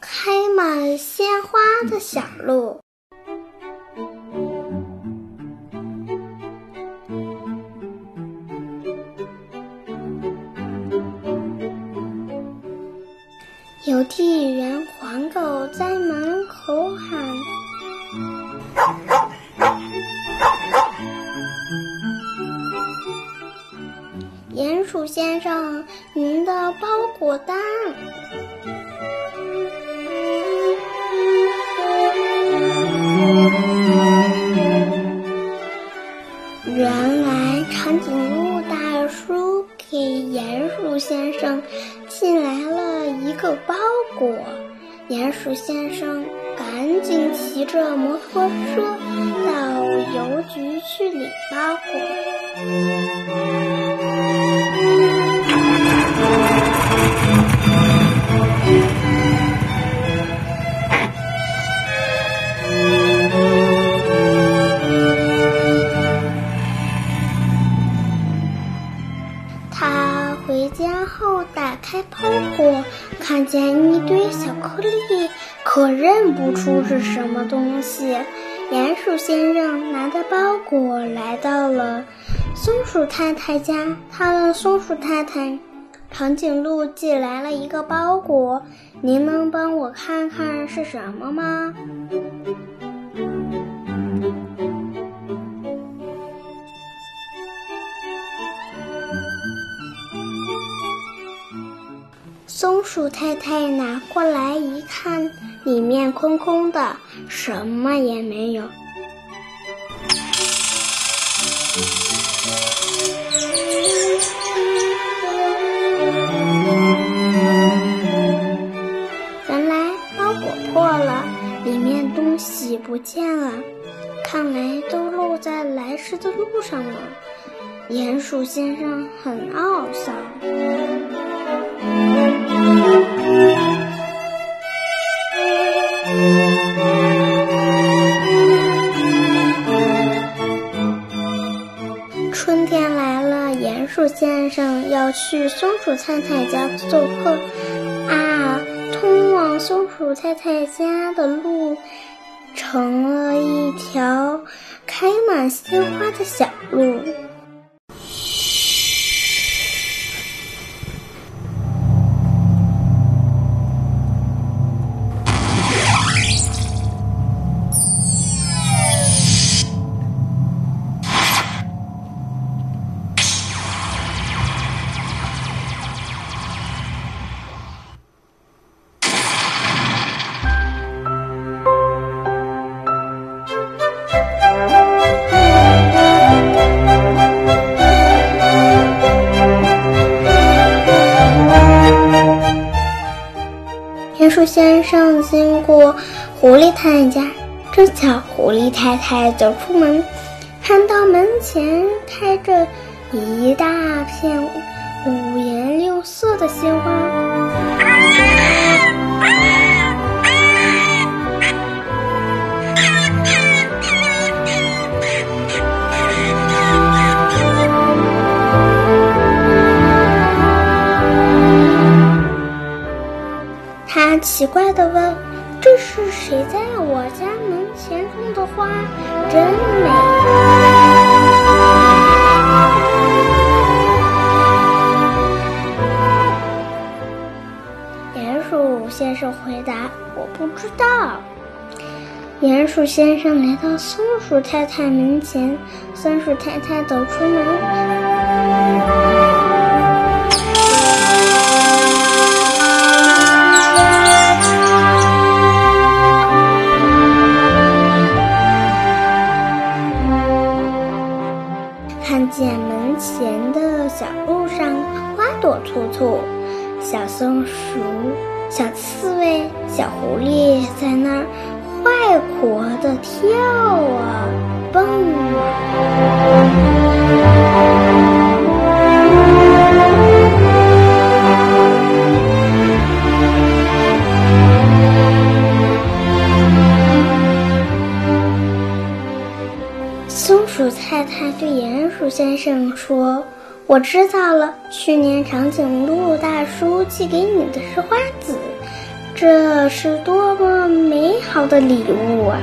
开满鲜花的小路。邮递员黄狗在门口喊：“鼹鼠先生，您的包裹单。”正进来了一个包裹，鼹鼠先生赶紧骑着摩托车到邮局去领包裹。包裹，看见一堆小颗粒，可认不出是什么东西。鼹鼠先生拿着包裹来到了松鼠太太家，他问松鼠太太：“长颈鹿寄来了一个包裹，您能帮我看看是什么吗？”松鼠太太拿过来一看，里面空空的，什么也没有。原来包裹破了，里面东西不见了，看来都漏在来时的路上了。鼹鼠先生很懊丧。春天来了，鼹鼠先生要去松鼠太太家做客。啊，通往松鼠太太家的路成了一条开满鲜花的小路。树先生经过狐狸太太家，正巧狐狸太太走出门，看到门前开着一大片五颜六色的鲜花。奇怪的问：“这是谁在我家门前种的花？真美！”鼹鼠先生回答：“我不知道。”鼹鼠先生来到松鼠太太门前，松鼠太太走出门。上花朵簇簇，小松鼠、小刺猬、小狐狸在那儿快活的跳啊，蹦啊。松鼠太太对鼹鼠先生说。我知道了，去年长颈鹿大叔寄给你的是花籽，这是多么美好的礼物啊！